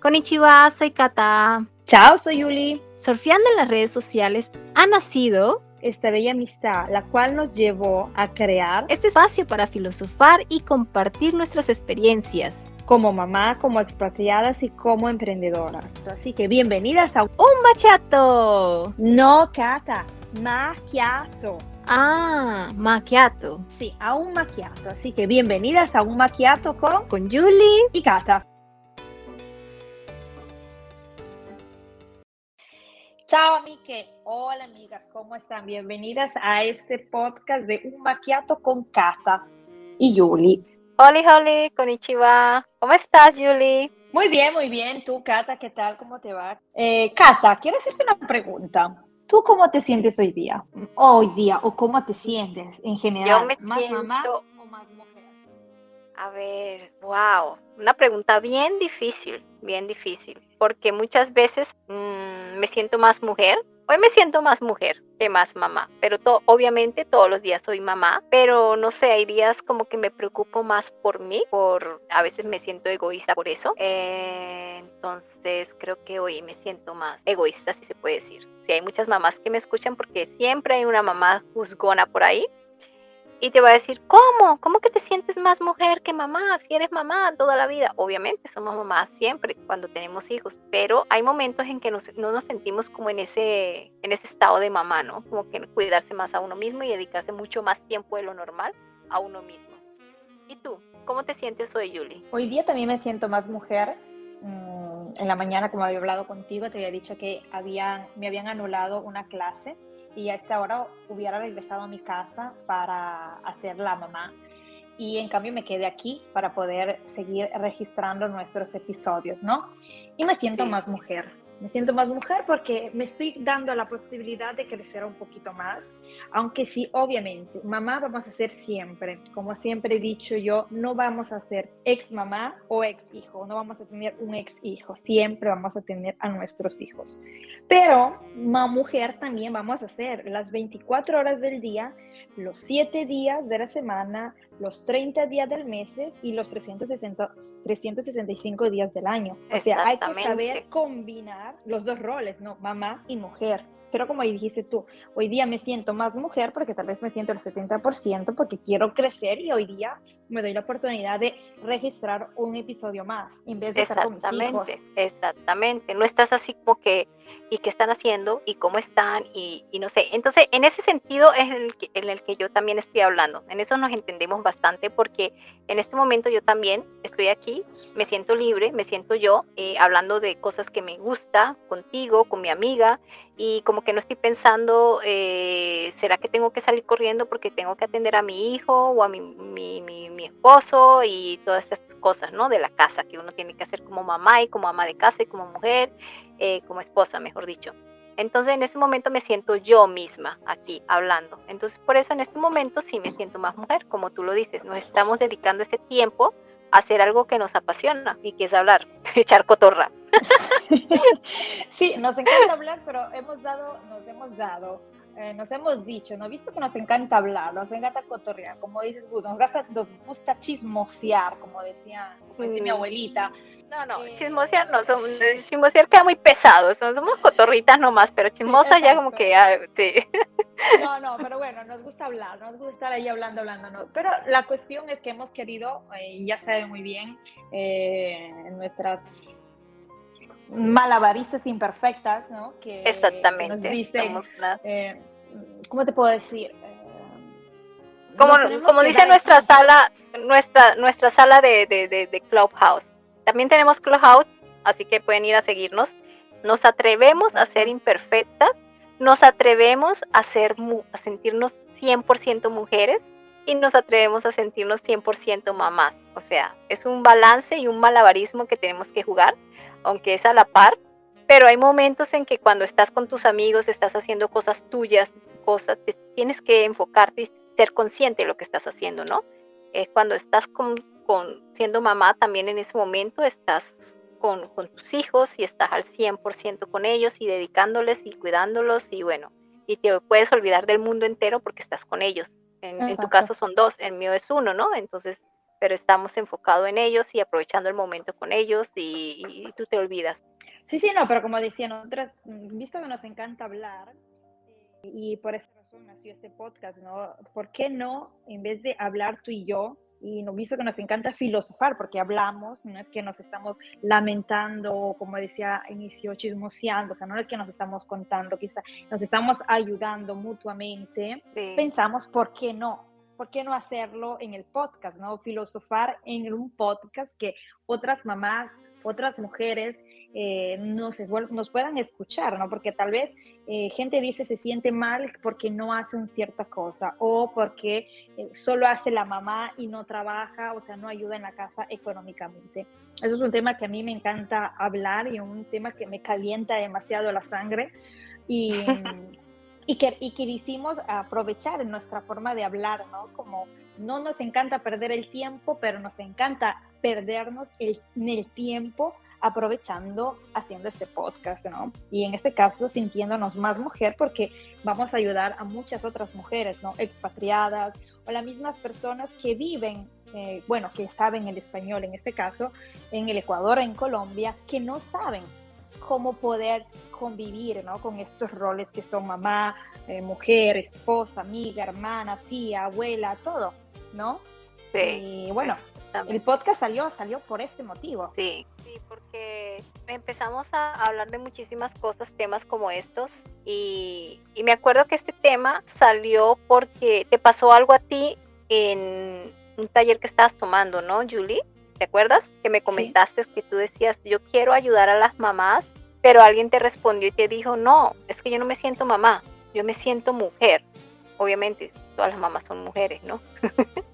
Konnichiwa, soy Kata. Chao, soy Yuli. Surfeando en las redes sociales ha nacido esta bella amistad, la cual nos llevó a crear este espacio para filosofar y compartir nuestras experiencias. Como mamá, como expatriadas y como emprendedoras. Así que bienvenidas a un machato. No, Cata, macchiato. Ah, macchiato. Sí, a un macchiato. Así que bienvenidas a un macchiato con... Con Julie y Cata. Chao, amique. Hola, amigas, ¿cómo están? Bienvenidas a este podcast de Un Maquiato con Kata y Yuli. Hola, hola, konnichiwa. ¿Cómo estás, Yuli? Muy bien, muy bien. Tú, Kata, ¿qué tal? ¿Cómo te va? Eh, Kata, quiero hacerte una pregunta. ¿Tú cómo te sientes hoy día? Hoy día, o cómo te sientes en general? Yo me ¿Más mamá o más mujer? A ver, wow. Una pregunta bien difícil, bien difícil. Porque muchas veces... Mm, me siento más mujer. Hoy me siento más mujer que más mamá, pero obviamente todos los días soy mamá, pero no sé, hay días como que me preocupo más por mí, por a veces me siento egoísta por eso. Entonces creo que hoy me siento más egoísta, si se puede decir. Si hay muchas mamás que me escuchan porque siempre hay una mamá juzgona por ahí, y te va a decir, ¿cómo? ¿Cómo que te sientes más mujer que mamá si eres mamá toda la vida? Obviamente somos mamás siempre cuando tenemos hijos, pero hay momentos en que no nos sentimos como en ese, en ese estado de mamá, ¿no? Como que cuidarse más a uno mismo y dedicarse mucho más tiempo de lo normal a uno mismo. ¿Y tú? ¿Cómo te sientes hoy, Julie? Hoy día también me siento más mujer. Mm, en la mañana, como había hablado contigo, te había dicho que habían, me habían anulado una clase y a esta hora hubiera regresado a mi casa para hacer la mamá. Y en cambio me quedé aquí para poder seguir registrando nuestros episodios, ¿no? Y me siento más mujer me siento más mujer porque me estoy dando la posibilidad de crecer un poquito más, aunque sí, obviamente, mamá vamos a ser siempre, como siempre he dicho yo, no vamos a ser ex mamá o ex hijo, no vamos a tener un ex hijo, siempre vamos a tener a nuestros hijos. Pero, mamá mujer también vamos a ser las 24 horas del día, los 7 días de la semana, los 30 días del mes y los 360, 365 días del año. O sea, hay que saber combinar los dos roles, ¿no? Mamá y mujer. Pero como dijiste tú, hoy día me siento más mujer porque tal vez me siento el 70% porque quiero crecer y hoy día me doy la oportunidad de registrar un episodio más en vez de estar con mis hijos. Exactamente, no estás así como que y qué están haciendo y cómo están y, no sé. Entonces, en ese sentido es en el, que, en el, que, yo también estoy hablando. En eso nos entendemos bastante porque en este momento yo también estoy aquí, me siento libre, me siento yo eh, hablando de cosas que me gusta contigo, con mi amiga y como que no estoy pensando, eh, ¿será que tengo que salir corriendo porque tengo que atender a mi hijo o a mi, mi, mi, esposo y todas estas cosas, ¿no? De la casa que uno tiene que hacer como mamá y como ama de casa y como mujer eh, como esposa, mejor dicho. Entonces en ese momento me siento yo misma aquí hablando. Entonces por eso en este momento sí me siento más mujer, como tú lo dices. Nos estamos dedicando ese tiempo a hacer algo que nos apasiona y que es hablar, echar cotorra. Sí, nos encanta hablar, pero hemos dado, nos hemos dado eh, nos hemos dicho, ¿no? Visto que nos encanta hablar, nos encanta cotorrear, como dices, nos, nos gusta chismosear, como decía, mi abuelita. No, no, eh, chismosear no, son, chismosear queda muy pesado, somos cotorritas nomás, pero chismosa ya como que, sí. No, no, pero bueno, nos gusta hablar, nos gusta estar ahí hablando, hablando, ¿no? Pero la cuestión es que hemos querido, eh, ya saben muy bien, nuestras malabaristas imperfectas, ¿no? Que, Exactamente. nos dicen, eh, ¿cómo te puedo decir? Eh, como, como dice nuestra sala, nuestra, nuestra sala de, de, Clubhouse. También tenemos Clubhouse, así que pueden ir a seguirnos. Nos atrevemos a ser imperfectas, nos atrevemos a, ser, a sentirnos 100% mujeres y nos atrevemos a sentirnos 100% mamás. O sea, es un balance y un malabarismo que tenemos que jugar aunque es a la par, pero hay momentos en que cuando estás con tus amigos, estás haciendo cosas tuyas, cosas, tienes que enfocarte y ser consciente de lo que estás haciendo, ¿no? Es cuando estás con, siendo mamá, también en ese momento estás con, con tus hijos y estás al 100% con ellos y dedicándoles y cuidándolos y bueno, y te puedes olvidar del mundo entero porque estás con ellos. En, en, tu caso son dos, el mío es uno, ¿no? Entonces pero estamos enfocados en ellos y aprovechando el momento con ellos y, tú te olvidas. Sí, sí, no, pero como decía, nosotros, mm, visto que nos encanta hablar, y por esa razón nació este podcast, ¿no? ¿Por qué no, en vez de hablar tú y yo, y visto que nos encanta filosofar porque hablamos, no es que nos estamos lamentando, como decía inicio, chismoseando, o sea, no es que nos estamos contando, quizá nos estamos ayudando mutuamente, pensamos, ¿por qué no? ¿Por qué no hacerlo en el podcast, no? Filosofar en un podcast que otras mamás otras mujeres eh, nos, nos, puedan escuchar, ¿no? Porque tal vez eh, gente dice se siente mal porque no hacen cierta cosa o porque eh, solo hace la mamá y no trabaja, o sea, no ayuda en la casa económicamente. Eso es un tema que a mí me encanta hablar y un tema que me calienta demasiado la sangre y, y, que, y que hicimos aprovechar nuestra forma de hablar, ¿no? Como no nos encanta perder el tiempo, pero nos encanta perdernos el, en el tiempo aprovechando haciendo este podcast, ¿no? Y en este caso sintiéndonos más mujer porque vamos a ayudar a muchas otras mujeres, ¿no? Expatriadas o las mismas personas que viven, eh, bueno, que saben el español en este caso, en el Ecuador, en Colombia, que no saben cómo poder convivir, ¿no? Con estos roles que son mamá, eh, mujer, esposa, amiga, hermana, tía, abuela, todo, ¿no? Sí. Y bueno, el podcast salió, salió por este motivo. Sí, sí, porque empezamos a hablar de muchísimas cosas, temas como estos, y, me acuerdo que este tema salió porque te pasó algo a ti en un taller que estabas tomando, ¿no, Julie? ¿Te acuerdas? Que me comentaste que tú decías, yo quiero ayudar a las mamás, pero alguien te respondió y te dijo, no, es que yo no me siento mamá, yo me siento mujer. Obviamente, todas las mamás son mujeres, ¿no?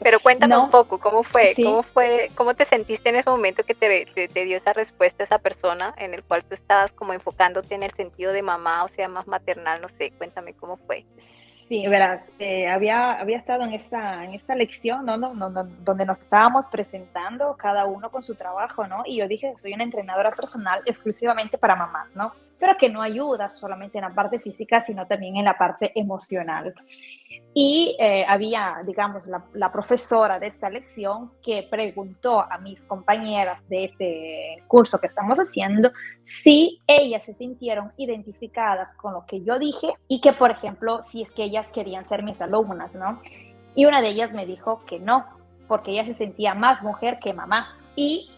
Pero cuéntame un poco, ¿cómo fue? ¿Cómo fue? ¿Cómo te sentiste en ese momento que te, te, dio esa respuesta esa persona en el cual tú estabas como enfocándote en el sentido de mamá, o sea, más maternal? No sé, cuéntame cómo fue. Sí, verás, eh, había, había estado en esta, en esta lección, ¿no? No, no, donde nos estábamos presentando cada uno con su trabajo, ¿no? Y yo dije, soy una entrenadora personal exclusivamente para mamás, ¿no? Pero que no ayuda solamente en la parte física, sino también en la parte emocional. Y eh, había, digamos, la, profesora de esta lección que preguntó a mis compañeras de este curso que estamos haciendo si ellas se sintieron identificadas con lo que yo dije y que, por ejemplo, si es que ellas querían ser mis alumnas, ¿no? Y una de ellas me dijo que no, porque ella se sentía más mujer que mamá. Y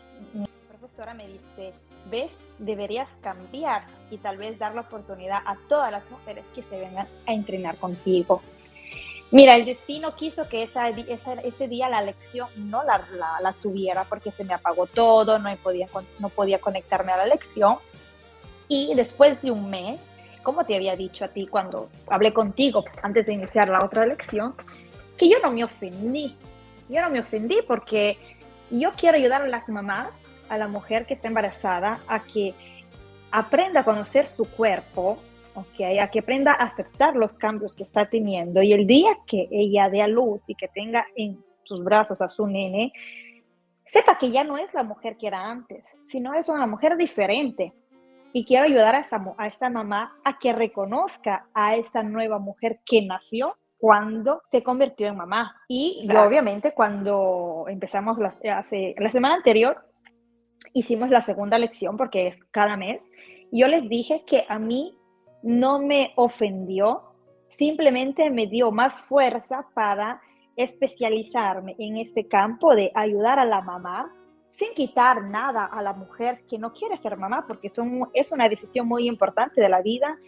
me dice, ves, deberías cambiar y tal vez dar la oportunidad a todas las mujeres que se vengan a entrenar contigo. Mira, el destino quiso que esa, ese día la lección no la, la, tuviera porque se me apagó todo, no podía, no podía conectarme a la lección. Y después de un mes, como te había dicho a ti cuando hablé contigo antes de iniciar la otra lección, que yo no me ofendí. Yo no me ofendí porque yo quiero ayudar a las mamás, a la mujer que está embarazada, a que aprenda a conocer su cuerpo, Okay, a que aprenda a aceptar los cambios que está teniendo y el día que ella dé a luz y que tenga en sus brazos a su nene, sepa que ya no es la mujer que era antes, sino es una mujer diferente. Y quiero ayudar a esa, a esta mamá a que reconozca a esa nueva mujer que nació cuando se convirtió en mamá. Y obviamente cuando empezamos la, hace, la semana anterior, hicimos la segunda lección porque es cada mes. Yo les dije que a mí no me ofendió, simplemente me dio más fuerza para especializarme en este campo de ayudar a la mamá sin quitar nada a la mujer que no quiere ser mamá, porque son, es una decisión muy importante de la vida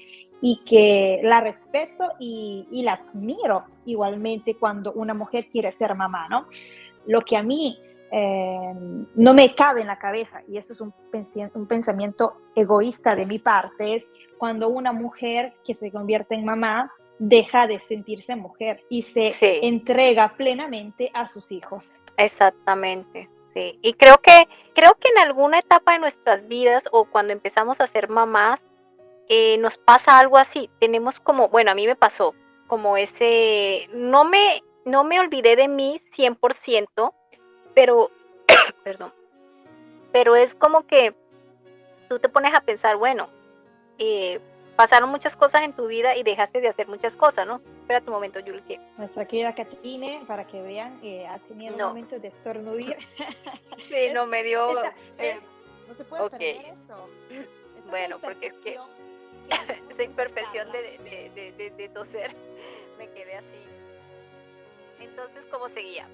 y que la respeto y, la admiro igualmente cuando una mujer quiere ser mamá, ¿no? Lo que a mí eh, no me cabe en la cabeza, y eso es un, un pensamiento egoísta de mi parte, es cuando una mujer que se convierte en mamá deja de sentirse mujer y se entrega plenamente a sus hijos. Exactamente. Sí. Y creo que creo que en alguna etapa de nuestras vidas o cuando empezamos a ser mamás eh, nos pasa algo así. Tenemos como, bueno, a mí me pasó como ese, no me, no me olvidé de mí 100%, pero, perdón, pero es como que tú te pones a pensar, bueno, eh, pasaron muchas cosas en tu vida y dejaste de hacer muchas cosas, ¿no? Espera tu momento, Julie. Nuestra querida Catine, para que vean, que ha tenido un momento de estornudir. sí, no me dio... Eh, no se puede perder eso. bueno, porque es que esa imperfección de, de, de, de, toser, me quedé así. Entonces, ¿cómo seguía?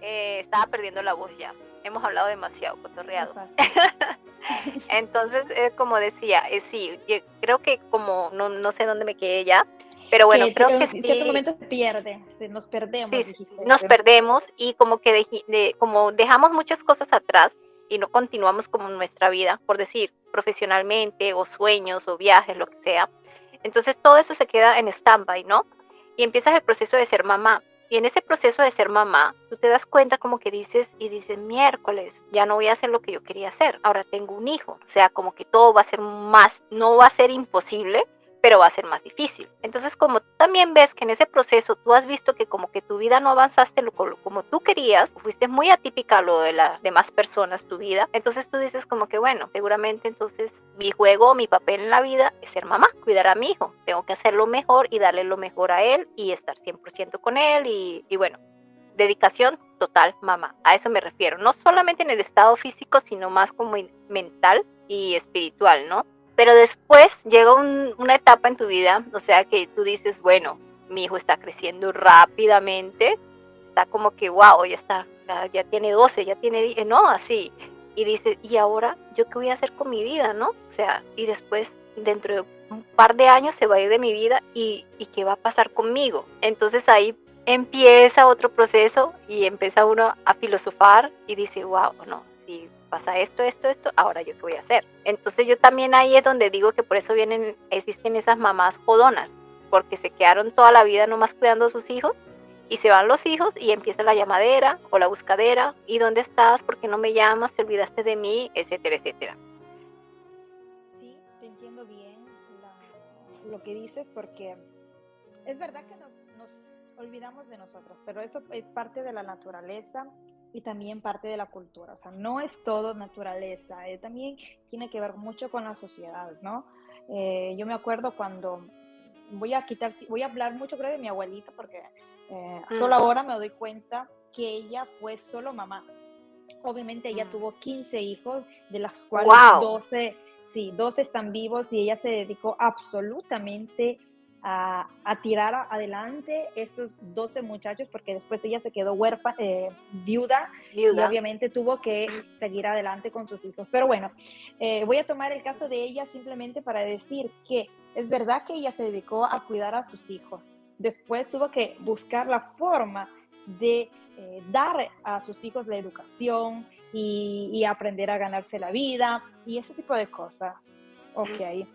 Eh, estaba perdiendo la voz ya. Hemos hablado demasiado, cotorreado. Entonces, eh, como decía, eh, sí, creo que como no, no sé dónde me quedé ya, pero bueno, creo que en cierto momento se pierde, nos perdemos. nos perdemos y como que como dejamos muchas cosas atrás y no continuamos como nuestra vida, por decir, profesionalmente o sueños o viajes, lo que sea. Entonces todo eso se queda en stand-by, ¿no? Y empiezas el proceso de ser mamá. Y en ese proceso de ser mamá, tú te das cuenta como que dices y dices, miércoles, ya no voy a hacer lo que yo quería hacer, ahora tengo un hijo. O sea, como que todo va a ser más, no va a ser imposible, pero va a ser más difícil. Entonces, como también ves que en ese proceso tú has visto que como que tu vida no avanzaste lo, como tú querías, fuiste muy atípica a lo de las demás personas, tu vida, entonces tú dices como que bueno, seguramente entonces mi juego, mi papel en la vida es ser mamá, cuidar a mi hijo, tengo que hacerlo mejor y darle lo mejor a él y estar 100% con él y, y bueno, dedicación total, mamá. A eso me refiero. No solamente en el estado físico, sino más como mental y espiritual, ¿no? Pero después llega una etapa en tu vida, o sea, que tú dices, bueno, mi hijo está creciendo rápidamente, está como que, wow, ya está, ya, tiene 12, ya tiene, no, así. Y dices, ¿y ahora yo qué voy a hacer con mi vida, no? O sea, y después, dentro de un par de años, se va a ir de mi vida y, y qué va a pasar conmigo. Entonces ahí empieza otro proceso y empieza uno a filosofar y dice, wow, no, si pasa esto, esto, esto, ahora yo qué voy a hacer. Entonces yo también ahí es donde digo que por eso vienen, existen esas mamás jodonas, porque se quedaron toda la vida nomás cuidando a sus hijos y se van los hijos y empieza la llamadera o la buscadera, ¿y dónde estás? ¿Por qué no me llamas? ¿Te olvidaste de mí? Etcétera, etcétera. Sí, te entiendo bien lo que dices porque es verdad que nos, nos olvidamos de nosotros, pero eso es parte de la naturaleza y también parte de la cultura. O sea, no es todo naturaleza, eh, también tiene que ver mucho con la sociedad, ¿no? Eh, yo me acuerdo cuando voy a quitar, voy a hablar mucho creo de mi abuelita porque eh, mm. solo ahora me doy cuenta que ella fue solo mamá. Obviamente ella mm. tuvo 15 hijos, de las cuales 12, sí, 12 están vivos y ella se dedicó absolutamente a, tirar adelante estos 12 muchachos porque después ella se quedó huérfana, eh, viuda, y obviamente tuvo que seguir adelante con sus hijos. Pero bueno, eh, voy a tomar el caso de ella simplemente para decir que es verdad que ella se dedicó a cuidar a sus hijos. Después tuvo que buscar la forma de eh, dar a sus hijos la educación y, y, aprender a ganarse la vida y ese tipo de cosas. Ok.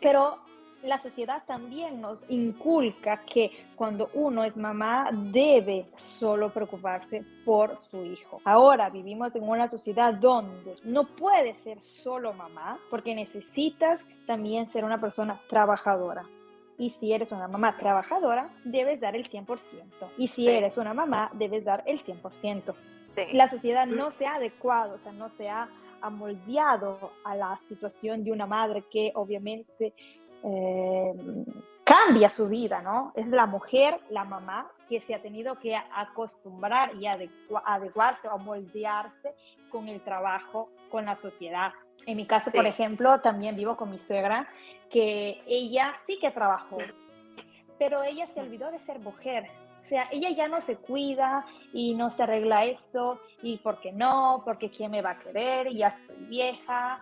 Pero la sociedad también nos inculca que cuando uno es mamá debe solo preocuparse por su hijo. Ahora vivimos en una sociedad donde no puedes ser solo mamá porque necesitas también ser una persona trabajadora. Y si eres una mamá trabajadora, debes dar el 100%. Y si eres una mamá, debes dar el 100%. La sociedad no se ha adecuado, o sea, no se ha amoldeado a la situación de una madre que obviamente eh, cambia su vida, ¿no? Es la mujer, la mamá, que se ha tenido que acostumbrar y adecuarse o moldearse con el trabajo, con la sociedad. En mi caso, por ejemplo, también vivo con mi suegra, que ella sí que trabajó, pero ella se olvidó de ser mujer. O sea, ella ya no se cuida y no se arregla esto, y por qué no, porque quién me va a querer, ya estoy vieja,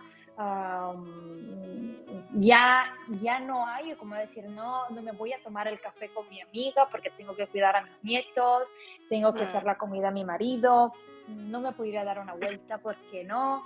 ya, ya no hay como decir, no, no me voy a tomar el café con mi amiga porque tengo que cuidar a mis nietos, tengo que hacer mm. la comida a mi marido, no me podría dar una vuelta porque no.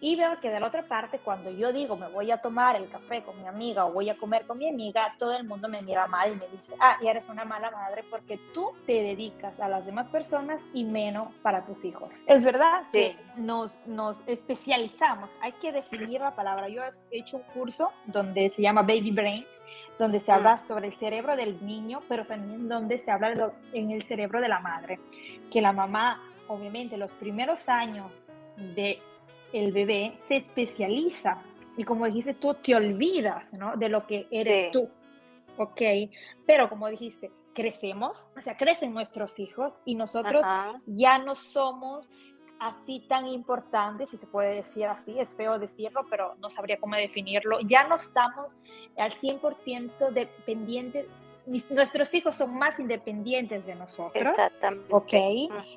Y veo que de la otra parte, cuando yo digo me voy a tomar el café con mi amiga o voy a comer con mi amiga, todo el mundo me mira mal y me dice, ah, y eres una mala madre porque tú te dedicas a las demás personas y menos para tus hijos. Es verdad que nos, nos especializamos, hay que definir la palabra. Yo he hecho un curso donde se llama Baby Brains, donde se habla mm. sobre el cerebro del niño, pero también donde se habla en el cerebro de la madre, que la mamá, obviamente, los primeros años de el bebé se especializa y como dijiste tú, te olvidas, ¿no? De lo que eres tú, ¿ok? Pero como dijiste, crecemos, o sea, crecen nuestros hijos y nosotros ya no somos así tan importantes, si se puede decir así, es feo decirlo, pero no sabría cómo definirlo, ya no estamos al 100% dependientes nuestros hijos son más independientes de nosotros. Exactamente. ¿Ok?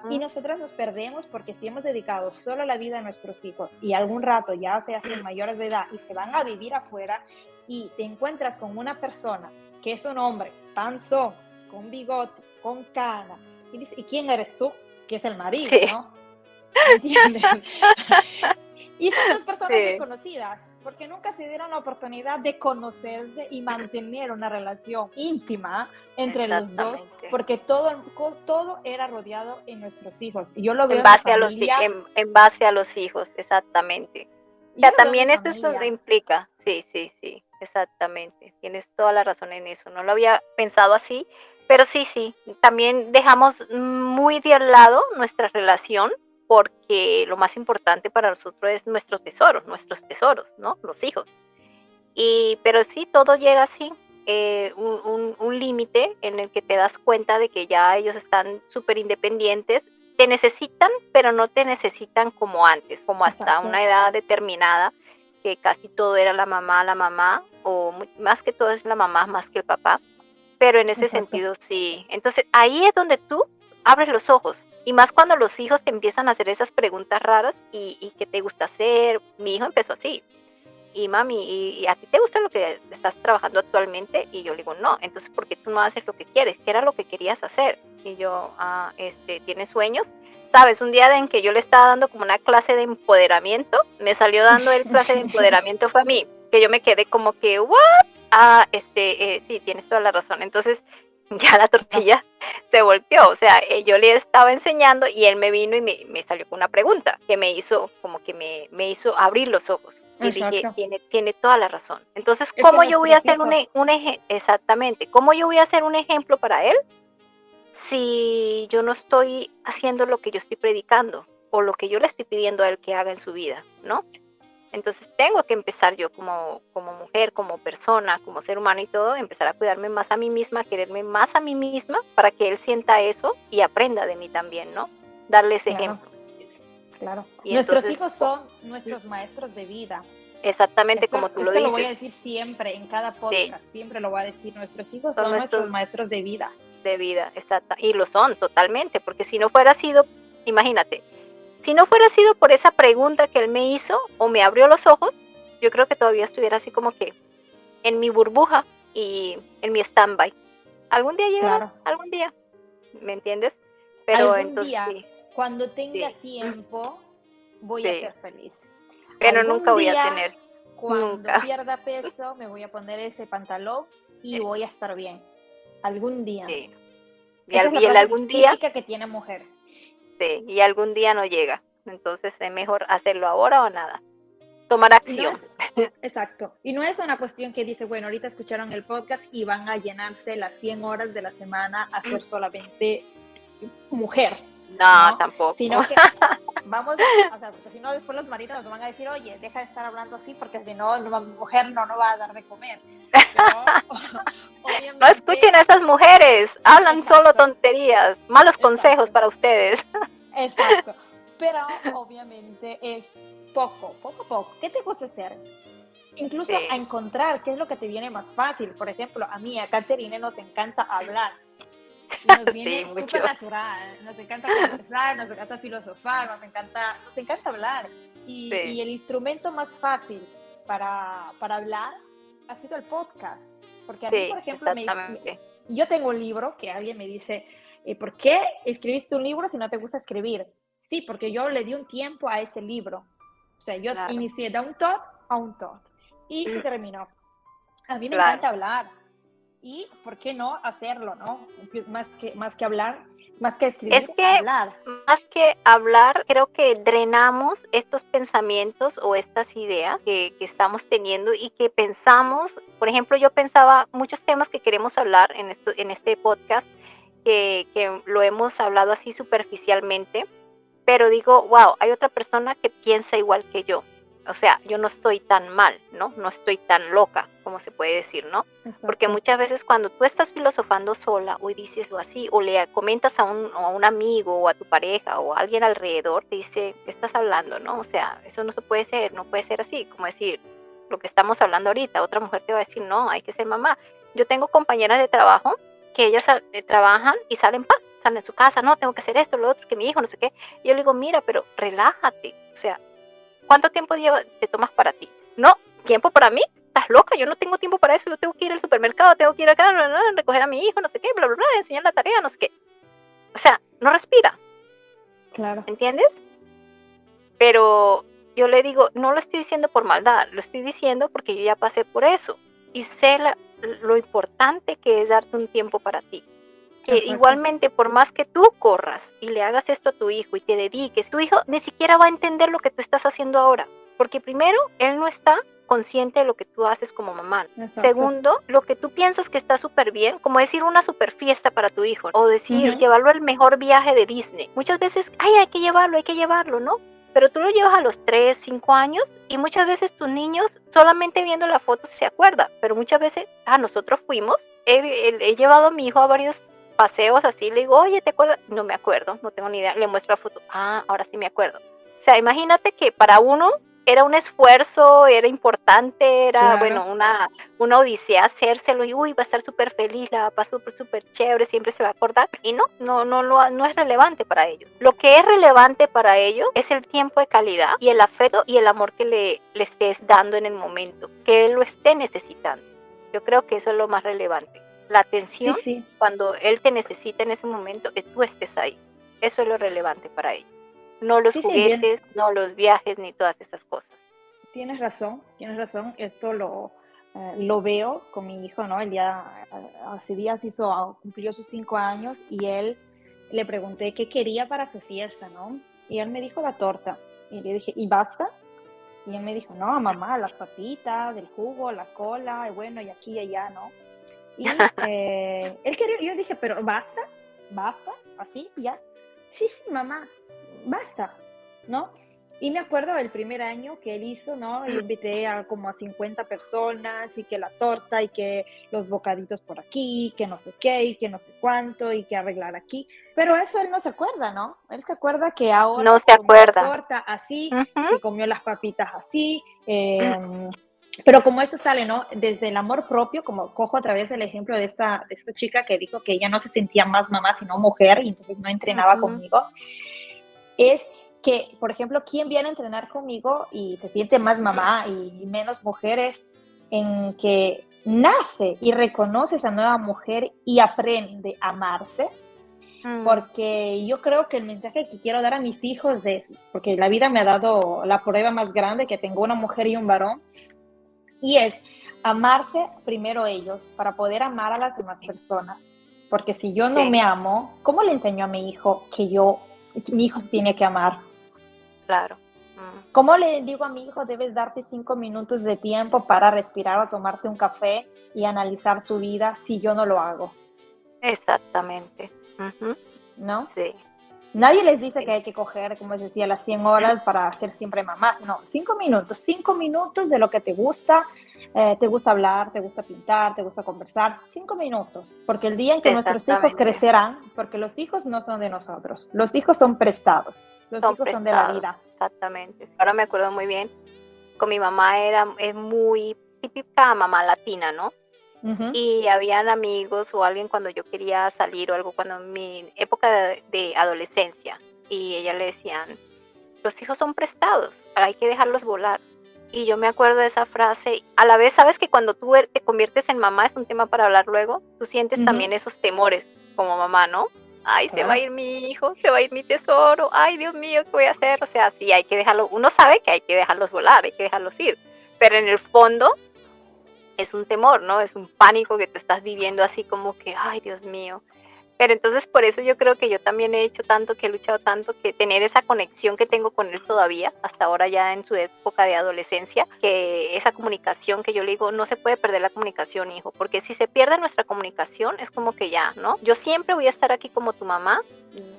Y nosotros nos perdemos porque si hemos dedicado solo la vida a nuestros hijos y algún rato ya se hacen mayores de edad y se van a vivir afuera y te encuentras con una persona que es un hombre panzón, con bigote, con cana, y dice, ¿y quién eres tú? Que es el marido, ¿no? ¿Entiendes? y son dos personas desconocidas porque nunca se dieron la oportunidad de conocerse y mantener una relación íntima entre los dos, porque todo, todo era rodeado en nuestros hijos. Y yo lo veo en base, a, los, en, base a los hijos, exactamente. Ya también eso es lo implica, sí, sí, sí, exactamente. Tienes toda la razón en eso. No lo había pensado así, pero sí, sí. También dejamos muy de al lado nuestra relación porque lo más importante para nosotros es nuestros tesoros, nuestros tesoros, ¿no? Los hijos. Y, pero sí, todo llega así, eh, un, un, límite en el que te das cuenta de que ya ellos están súper independientes, te necesitan, pero no te necesitan como antes, como hasta una edad determinada, que casi todo era la mamá, la mamá, o más que todo es la mamá más que el papá. Pero en ese sentido sí. Entonces ahí es donde tú abres los ojos y más cuando los hijos te empiezan a hacer esas preguntas raras y, y qué te gusta hacer. Mi hijo empezó así. Y mami, ¿y, a ti te gusta lo que estás trabajando actualmente? Y yo le digo, no. Entonces, ¿por qué tú no haces lo que quieres? ¿Qué era lo que querías hacer? Y yo, ah, este, ¿tienes sueños? Sabes, un día en que yo le estaba dando como una clase de empoderamiento, me salió dando el clase de empoderamiento fue a mí, que yo me quedé como que, ¿what? Ah, este, eh, sí, tienes toda la razón. Entonces, ya la tortilla se volteó. O sea, eh, yo le estaba enseñando y él me vino y me, salió con una pregunta que me hizo, como que me, me hizo abrir los ojos. Y dije, tiene, tiene toda la razón. Entonces, ¿cómo yo voy a hacer un, e, un ejemplo? Exactamente, ¿cómo yo voy a hacer un ejemplo para él si yo no estoy haciendo lo que yo estoy predicando o lo que yo le estoy pidiendo a él que haga en su vida, ¿no? Entonces tengo que empezar yo como, como mujer, como persona, como ser humano y todo, empezar a cuidarme más a mí misma, quererme más a mí misma para que él sienta eso y aprenda de mí también, ¿no? Darle ese ejemplo. Claro. nuestros hijos son nuestros maestros de vida. Exactamente como tú lo dices. lo voy a decir siempre, en cada podcast, siempre lo voy a decir. Nuestros hijos son, nuestros, maestros de vida. De vida, exacto. Y lo son totalmente, porque si no fuera sido, imagínate, si no fuera sido por esa pregunta que él me hizo o me abrió los ojos, yo creo que todavía estuviera así como que en mi burbuja y en mi stand-by. Algún día llegará, algún día, ¿me entiendes? Pero entonces cuando tenga tiempo, voy a ser feliz. Pero nunca voy a tener. Cuando pierda peso, me voy a poner ese pantalón y voy a estar bien. Algún día. Sí. Y, algún día que tiene mujer y algún día no llega. Entonces es mejor hacerlo ahora o nada. Tomar acción. exacto. Y no es una cuestión que dice, bueno, ahorita escucharon el podcast y van a llenarse las 100 horas de la semana a ser solamente mujer. No, tampoco. Sino que vamos, o sea, porque si no después los maridos nos van a decir, oye, deja de estar hablando así porque si no, la mujer no nos va a dar de comer. no escuchen a esas mujeres, hablan solo tonterías, malos consejos para ustedes. Exacto. Pero obviamente es poco, poco a poco. ¿Qué te gusta hacer? Incluso a encontrar qué es lo que te viene más fácil. Por ejemplo, a mí, a Caterine, nos encanta hablar. Nos viene súper natural. Nos encanta conversar, nos encanta filosofar, nos encanta, nos encanta hablar. Y, y el instrumento más fácil para, para hablar ha sido el podcast. Porque a mí, por ejemplo, me, yo tengo un libro que alguien me dice, eh, ¿por qué escribiste un libro si no te gusta escribir? Sí, porque yo le di un tiempo a ese libro. O sea, yo inicié de un tot a un tot y se mm. terminó. A mí me encanta hablar. Y, ¿por qué no hacerlo, no? Más que, más que hablar, más que escribir, es que, hablar. Más que hablar, creo que drenamos estos pensamientos o estas ideas que, que, estamos teniendo y que pensamos, por ejemplo, yo pensaba muchos temas que queremos hablar en, esto, en este podcast, que, que lo hemos hablado así superficialmente, pero digo, wow, hay otra persona que piensa igual que yo. O sea, yo no estoy tan mal, ¿no? No estoy tan loca, como se puede decir, ¿no? Porque muchas veces cuando tú estás filosofando sola o dices o así, o le comentas a un, a un amigo o a tu pareja o a alguien alrededor, te dice, ¿qué estás hablando, no? O sea, eso no se puede ser, no puede ser así, como decir, lo que estamos hablando ahorita, otra mujer te va a decir, no, hay que ser mamá. Yo tengo compañeras de trabajo que ellas eh, trabajan y salen, pa, salen en su casa, no, tengo que hacer esto, lo otro, que mi hijo, no sé qué. Yo le digo, mira, pero relájate, o sea, ¿Cuánto tiempo te tomas para ti? No, tiempo para mí. Estás loca, yo no tengo tiempo para eso. Yo tengo que ir al supermercado, tengo que ir acá, recoger a mi hijo, no sé qué, bla, bla, bla, enseñar la tarea, no sé qué. O sea, no respira. Claro. ¿Entiendes? Pero yo le digo, no lo estoy diciendo por maldad, lo estoy diciendo porque yo ya pasé por eso y sé lo importante que es darte un tiempo para ti igualmente, por más que tú corras y le hagas esto a tu hijo y te dediques, tu hijo ni siquiera va a entender lo que tú estás haciendo ahora. Porque primero, él no está consciente de lo que tú haces como mamá. Segundo, lo que tú piensas que está súper bien, como decir una super fiesta para tu hijo o decir llevarlo al mejor viaje de Disney. Muchas veces, ay, hay que llevarlo, hay que llevarlo, ¿no? Pero tú lo llevas a los 3, 5 años y muchas veces tus niños solamente viendo la foto se acuerda, pero muchas veces, ah, nosotros fuimos, he llevado a mi hijo a varios paseos así, le digo, oye, ¿te acuerdas? No me acuerdo, no tengo ni idea. Le muestro la foto, ah, ahora sí me acuerdo. O sea, imagínate que para uno era un esfuerzo, era importante, era, bueno, una, una odisea hacérselo y, uy, va a estar súper feliz, la va a pasar súper chévere, siempre se va a acordar. Y no, no, no, no, no es relevante para ellos. Lo que es relevante para ellos es el tiempo de calidad y el afecto y el amor que le, le estés dando en el momento, que él lo esté necesitando. Yo creo que eso es lo más relevante la atención cuando él te necesita en ese momento, que tú estés ahí. Eso es lo relevante para él. No los juguetes, no los viajes, ni todas esas cosas. Tienes razón, tienes razón. Esto lo, eh, lo veo con mi hijo, ¿no? El día, eh, hace días hizo, cumplió sus cinco años y él le pregunté qué quería para su fiesta, ¿no? Y él me dijo la torta. Y le dije, ¿y basta? Y él me dijo, no, mamá, las papitas, el jugo, la cola, y bueno, y aquí y allá, ¿no? Y eh, él quería, yo dije, pero basta, basta, así, ya. Sí, sí, mamá, basta, ¿no? Y me acuerdo el primer año que él hizo, ¿no? Yo invité a como a 50 personas y que la torta y que los bocaditos por aquí, que no sé qué y que no sé cuánto y que arreglar aquí. Pero eso él no se acuerda, ¿no? Él se acuerda que ahora no se acuerda. la torta así, que comió las papitas así, eh, pero como eso sale, ¿no? Desde el amor propio, como cojo a través del ejemplo de esta, de esta chica que dijo que ella no se sentía más mamá, sino mujer, y entonces no entrenaba conmigo, es que, por ejemplo, ¿quién viene a entrenar conmigo y se siente más mamá y menos mujeres en que nace y reconoce esa nueva mujer y aprende a amarse? Mm. Porque yo creo que el mensaje que quiero dar a mis hijos es, porque la vida me ha dado la prueba más grande, que tengo una mujer y un varón, y es amarse primero ellos para poder amar a las demás personas. Porque si yo no me amo, ¿cómo le enseño a mi hijo que yo, mi hijo se tiene que amar? Claro. Mm. ¿Cómo le digo a mi hijo, debes darte cinco minutos de tiempo para respirar o tomarte un café y analizar tu vida si yo no lo hago? Exactamente. ¿No? Sí. Nadie les dice que hay que coger, como les decía, las 100 horas para ser siempre mamá. No, cinco minutos, cinco minutos de lo que te gusta. Eh, te gusta hablar, te gusta pintar, te gusta conversar. Cinco minutos. Porque el día en que nuestros hijos crecerán, porque los hijos no son de nosotros, los hijos son prestados. Los hijos son de la vida. Exactamente. Ahora me acuerdo muy bien. Con mi mamá era es muy típica mamá latina, ¿no? Y habían amigos o alguien cuando yo quería salir o algo, cuando en mi época de, adolescencia, y ella le decían, los hijos son prestados, hay que dejarlos volar. Y yo me acuerdo de esa frase, a la vez sabes que cuando tú er, te conviertes en mamá, es un tema para hablar luego, tú sientes también esos temores como mamá, ¿no? Ay, se va a ir mi hijo, se va a ir mi tesoro, ay, Dios mío, ¿qué voy a hacer? O sea, sí, hay que dejarlo, uno sabe que hay que dejarlos volar, hay que dejarlos ir, pero en el fondo es un temor, ¿no? Es un pánico que te estás viviendo así como que, ay, Dios mío. Pero entonces por eso yo creo que yo también he hecho tanto, que he luchado tanto, que tener esa conexión que tengo con él todavía, hasta ahora ya en su época de adolescencia, que esa comunicación que yo le digo, no se puede perder la comunicación, hijo, porque si se pierde nuestra comunicación es como que ya, ¿no? Yo siempre voy a estar aquí como tu mamá,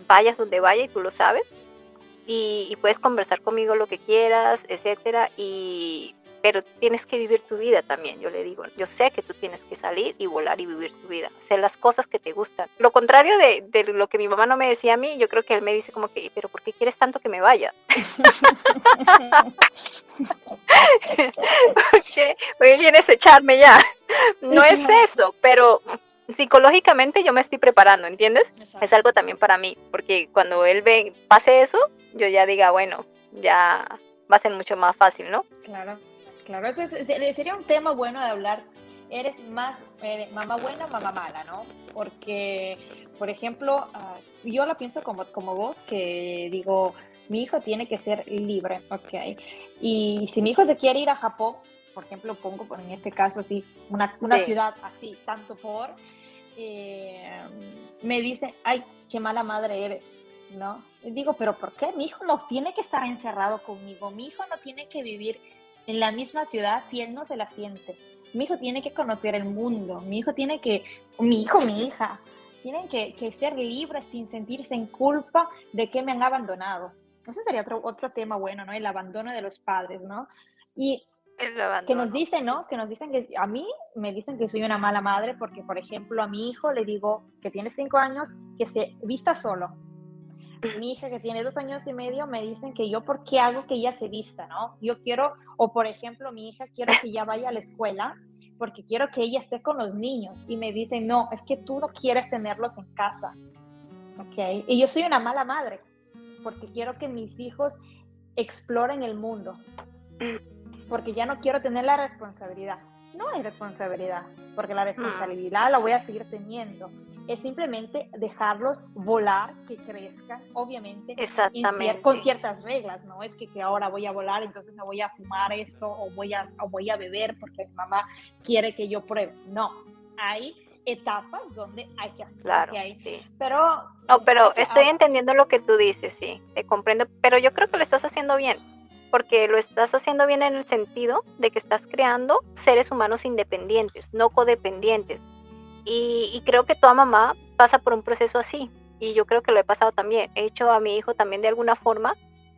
vayas donde vaya y tú lo sabes, y, puedes conversar conmigo lo que quieras, etcétera, y pero tienes que vivir tu vida también, yo le digo, yo sé que tú tienes que salir y volar y vivir tu vida, hacer las cosas que te gustan. Lo contrario de, de lo que mi mamá no me decía a mí, yo creo que él me dice como que, pero ¿por qué quieres tanto que me vaya? qué vienes a echarme ya. No es eso, pero psicológicamente yo me estoy preparando, ¿entiendes? Es algo también para mí, porque cuando él ve, pase eso, yo ya diga, bueno, ya va a ser mucho más fácil, ¿no? Claro. Claro, eso sería un tema bueno de hablar. Eres más eh, mamá buena o mamá mala, ¿no? Porque, por ejemplo, ah, yo lo pienso como, como vos, que digo, mi hijo tiene que ser libre, ¿ok? Y si mi hijo se quiere ir a Japón, por ejemplo, pongo en este caso así, una, una ciudad así, tanto por, eh, me dice, ay, qué mala madre eres, ¿no? Y digo, pero ¿por qué? Mi hijo no tiene que estar encerrado conmigo, mi hijo no tiene que vivir en la misma ciudad si él no se la siente. Mi hijo tiene que conocer el mundo, mi hijo tiene que, mi hijo, mi hija, tienen que, ser libres sin sentirse en culpa de que me han abandonado. Ese sería otro, otro tema bueno, ¿no? El abandono de los padres, ¿no? Y que nos dicen, ¿no? Que nos dicen que a mí me dicen que soy una mala madre porque, por ejemplo, a mi hijo le digo que tiene cinco años que se vista solo, mi hija que tiene dos años y medio me dicen que yo, ¿por qué hago que ella se vista, no? Yo quiero, o por ejemplo, mi hija quiero que ella vaya a la escuela porque quiero que ella esté con los niños y me dicen, no, es que tú no quieres tenerlos en casa, ¿ok? Y yo soy una mala madre porque quiero que mis hijos exploren el mundo, porque ya no quiero tener la responsabilidad. No hay responsabilidad, porque la mm. responsabilidad la voy a seguir teniendo es simplemente dejarlos volar, que crezcan, obviamente, con ciertas reglas, no es que, que, ahora voy a volar, entonces me voy a fumar esto o voy a, o voy a beber porque mi mamá quiere que yo pruebe. No, hay etapas donde hay que hacer claro, sí. pero no pero estoy entendiendo lo que tú dices sí te comprendo pero yo creo que lo estás haciendo bien porque lo estás haciendo bien en el sentido de que estás creando seres humanos independientes no codependientes y, creo que toda mamá pasa por un proceso así. Y yo creo que lo he pasado también. He hecho a mi hijo también de alguna forma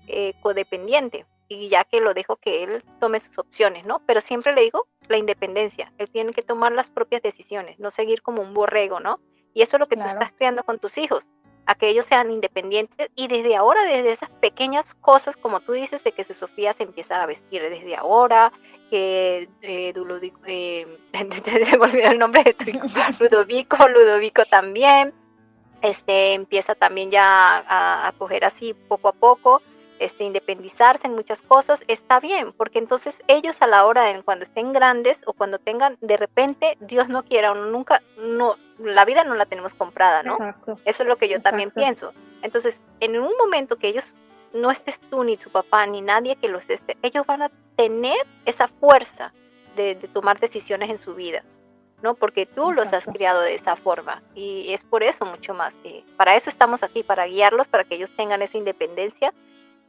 eh, codependiente. Y ya que lo dejo que él tome sus opciones, ¿no? Pero siempre le digo la independencia. Él tiene que tomar las propias decisiones, no seguir como un borrego, ¿no? Y eso es lo que tú estás creando con tus hijos a que ellos sean independientes y desde ahora, desde esas pequeñas cosas, como tú dices, de que Sofía se empieza a vestir desde ahora, que eh, eh se me olvidó el nombre de tu Ludovico, Ludovico también, este, empieza también ya a, a coger así poco a poco, este, independizarse en muchas cosas, está bien, porque entonces ellos a la hora de cuando estén grandes o cuando tengan, de repente, Dios no quiera o nunca, no, la vida no la tenemos comprada, ¿no? Eso es lo que yo también pienso. Entonces, en un momento que ellos no estés tú ni tu papá ni nadie que los esté, ellos van a tener esa fuerza de, tomar decisiones en su vida, ¿no? Porque tú los has criado de esa forma y es por eso mucho más. que para eso estamos aquí, para guiarlos, para que ellos tengan esa independencia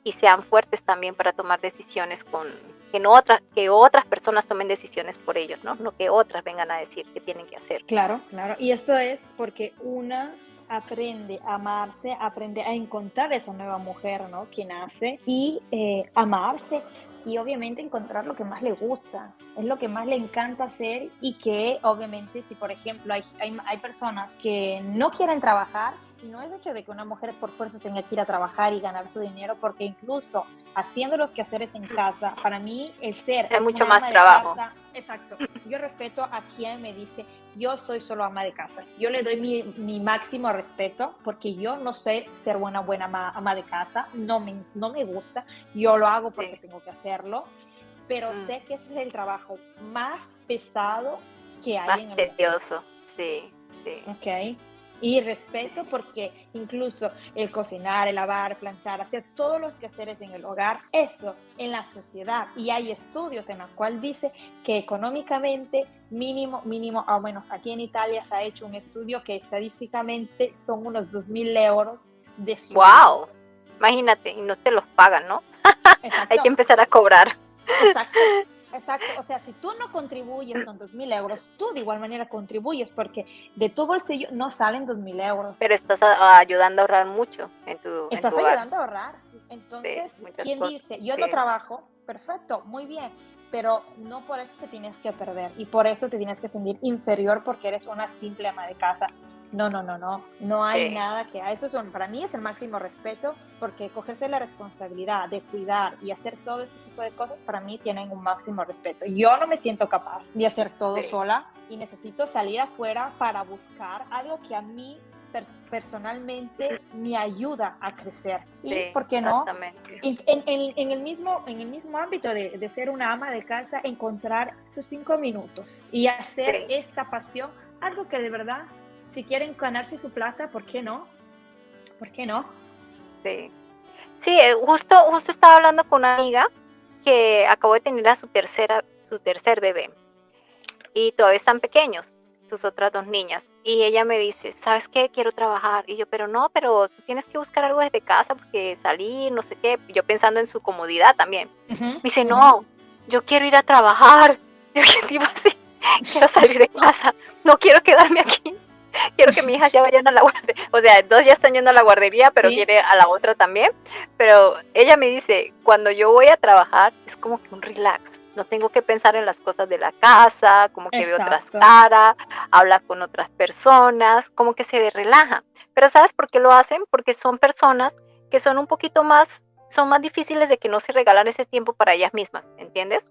y sean fuertes también para tomar decisiones con que no otras que otras personas tomen decisiones por ellos, ¿no? No que otras vengan a decir qué tienen que hacer. Claro, claro. Y eso es porque una aprende a amarse, aprende a encontrar esa nueva mujer, ¿no? Que nace y eh, amarse y obviamente encontrar lo que más le gusta, es lo que más le encanta hacer y que obviamente si por ejemplo hay, hay, hay personas que no quieren trabajar, no es hecho de que una mujer por fuerza tenga que ir a trabajar y ganar su dinero, porque incluso haciendo los quehaceres en casa, para mí el ser... Es mucho más trabajo. exacto. Yo respeto a quien me dice, yo soy solo ama de casa. Yo le doy mi, mi máximo respeto porque yo no sé ser buena, buena ama, de casa. No me, no me gusta. Yo lo hago porque tengo que hacerlo. Pero mm. sé que ese es el trabajo más pesado que hay en el tedioso. Sí, sí. Ok y respeto porque incluso el cocinar, el lavar, planchar, hacer todos los quehaceres en el hogar, eso en la sociedad y hay estudios en los cuales dice que económicamente mínimo, mínimo, al menos aquí en Italia se ha hecho un estudio que estadísticamente son unos 2.000 euros de ¡Wow! Imagínate, y no te los pagan, ¿no? Hay que empezar a cobrar. Exacto. Exacto, o sea, si tú no contribuyes con dos mil euros, tú de igual manera contribuyes porque de tu bolsillo no salen dos mil euros. Pero estás ayudando a ahorrar mucho en tu Estás ayudando a ahorrar. Entonces, ¿quién dice? Yo no trabajo, perfecto, muy bien, pero no por eso te tienes que perder y por eso te tienes que sentir inferior porque eres una simple ama de casa. No, no, no, no, no hay nada que a eso son, para mí es el máximo respeto porque cogerse la responsabilidad de cuidar y hacer todo ese tipo de cosas para mí tienen un máximo respeto. Yo no me siento capaz de hacer todo sola y necesito salir afuera para buscar algo que a mí personalmente me ayuda a crecer. ¿Y por qué no? En, en, el mismo, en el mismo ámbito de, de, ser una ama de casa, encontrar sus cinco minutos y hacer esa pasión, algo que de verdad si quieren ganarse su plata, ¿por qué no? ¿Por qué no? Sí. Sí, eh, justo, justo estaba hablando con una amiga que acabó de tener a su tercera, su tercer bebé. Y todavía están pequeños, sus otras dos niñas. Y ella me dice, ¿sabes qué? Quiero trabajar. Y yo, pero no, pero tú tienes que buscar algo desde casa porque salir, no sé qué. Yo pensando en su comodidad también. me dice, no, yo quiero ir a trabajar. Yo así, quiero salir de casa. No quiero quedarme aquí. quiero que mis hijas ya vayan a la guardería. O sea, dos ya están yendo a la guardería, pero quiere a la otra también. Pero ella me dice, cuando yo voy a trabajar, es como que un relax. No tengo que pensar en las cosas de la casa, como que veo otras caras, habla con otras personas, como que se relaja. Pero ¿sabes por qué lo hacen? Porque son personas que son un poquito más, son más difíciles de que no se regalan ese tiempo para ellas mismas, ¿entiendes?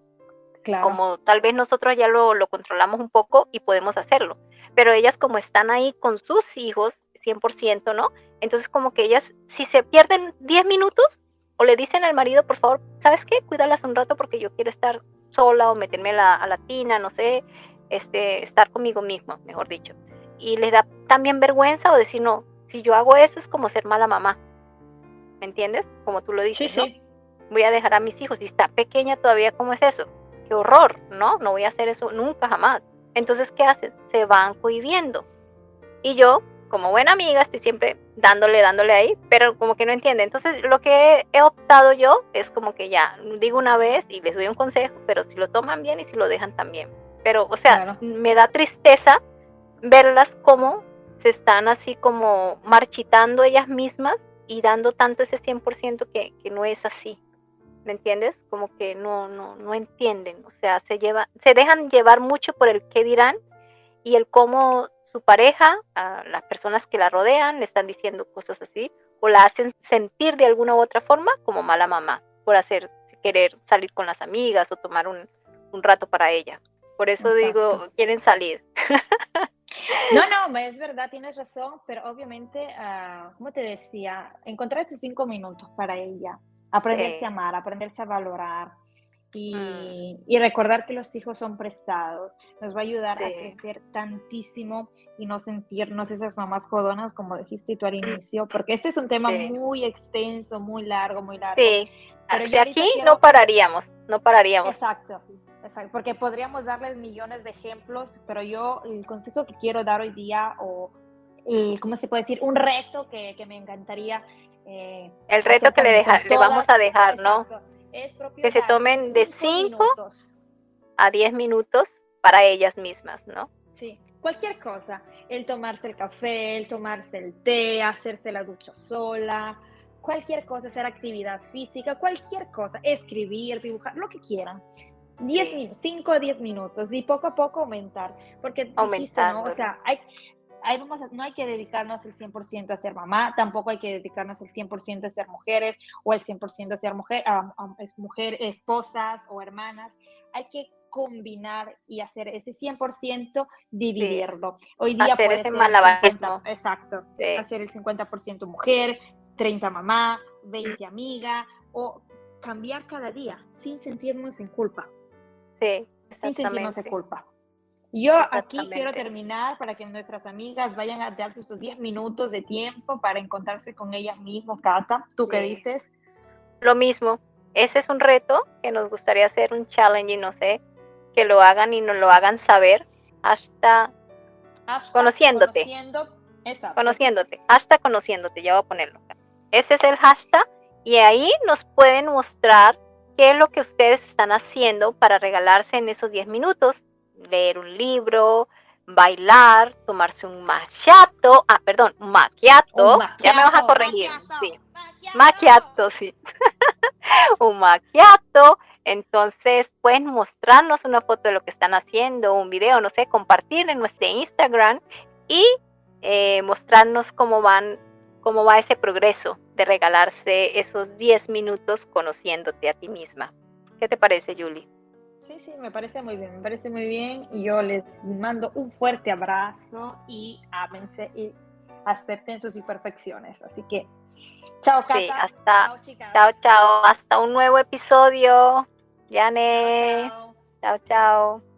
Como tal vez nosotros ya lo, lo, controlamos un poco y podemos hacerlo. Pero ellas como están ahí con sus hijos, 100%, ¿no? Entonces como que ellas, si se pierden 10 minutos o le dicen al marido, por favor, ¿sabes qué? Cuídalas un rato porque yo quiero estar sola o meterme a la, a la tina, no sé, este, estar conmigo mismo, mejor dicho. Y les da también vergüenza o decir, no, si yo hago eso es como ser mala mamá. ¿Me entiendes? Como tú lo dices, sí, sí. Voy a dejar a mis hijos. Y está pequeña todavía, ¿cómo es eso? qué horror, ¿no? No voy a hacer eso nunca jamás. Entonces, ¿qué hacen? Se van cohibiendo. Y yo, como buena amiga, estoy siempre dándole, dándole ahí, pero como que no entiende. Entonces, lo que he optado yo es como que ya, digo una vez y les doy un consejo, pero si lo toman bien y si lo dejan también. Pero, o sea, me da tristeza verlas como se están así como marchitando ellas mismas y dando tanto ese 100% que, que no es así. ¿Me entiendes? Como que no, no, no entienden, o sea, se lleva, se dejan llevar mucho por el qué dirán y el cómo su pareja, a las personas que la rodean, le están diciendo cosas así, o la hacen sentir de alguna u otra forma como mala mamá, por hacer, querer salir con las amigas o tomar un, un rato para ella. Por eso digo, quieren salir. No, no, es verdad, tienes razón, pero obviamente, uh, como te decía, encontrar esos cinco minutos para ella, aprenderse a amar, aprenderse a valorar y, mm. y, recordar que los hijos son prestados, nos va a ayudar a crecer tantísimo y no sentirnos esas mamás jodonas como dijiste tú al inicio, porque este es un tema muy extenso, muy largo, muy largo. Sí, pero aquí no pararíamos, no pararíamos. Exacto. Exacto, porque podríamos darles millones de ejemplos, pero yo el consejo que quiero dar hoy día, o ¿cómo se puede decir? Un reto que, que me encantaría eh, el reto que le, deja, le vamos a dejar, ¿no? que se tomen de 5 a 10 minutos para ellas mismas, ¿no? Sí, cualquier cosa. El tomarse el café, el tomarse el té, hacerse la ducha sola, cualquier cosa, hacer actividad física, cualquier cosa, escribir, dibujar, lo que quieran. 10 minutos, 5 a 10 minutos y poco a poco aumentar, porque aumentar, ¿no? o sea, hay, vamos no hay que dedicarnos el 100% a ser mamá, tampoco hay que dedicarnos el 100% a ser mujeres o el 100% a ser mujer, a, mujer, esposas o hermanas. Hay que combinar y hacer ese 100%, dividirlo. Hoy día hacer ese malabarismo. exacto. Hacer el 50% mujer, 30 mamá, 20 amiga o cambiar cada día sin sentirnos en culpa. Sí, sin sentirnos en culpa. Yo aquí quiero terminar para que nuestras amigas vayan a darse sus 10 minutos de tiempo para encontrarse con ellas mismas. Cata, ¿tú qué dices? Lo mismo. Ese es un reto que nos gustaría hacer, un challenge y no sé, que lo hagan y nos lo hagan saber hasta, conociéndote. Conociendo, conociéndote, hasta conociéndote, ya voy a ponerlo. Ese es el hashtag y ahí nos pueden mostrar qué es lo que ustedes están haciendo para regalarse en esos 10 minutos. Leer un libro, bailar, tomarse un machiato, ah, perdón, un maquiato, ya me vas a corregir, sí, maquiato, sí, un maquiato, entonces pueden mostrarnos una foto de lo que están haciendo, un video, no sé, compartir en nuestro Instagram y eh, mostrarnos cómo van, cómo va ese progreso de regalarse esos 10 minutos conociéndote a ti misma. ¿Qué te parece, Julie? Sí, sí, me parece muy bien, me parece muy bien. Y yo les mando un fuerte abrazo y ámense y acepten sus imperfecciones. Así que, chao, Cata. Sí, hasta, chao, chao, hasta un nuevo episodio. Yane. chao. chao.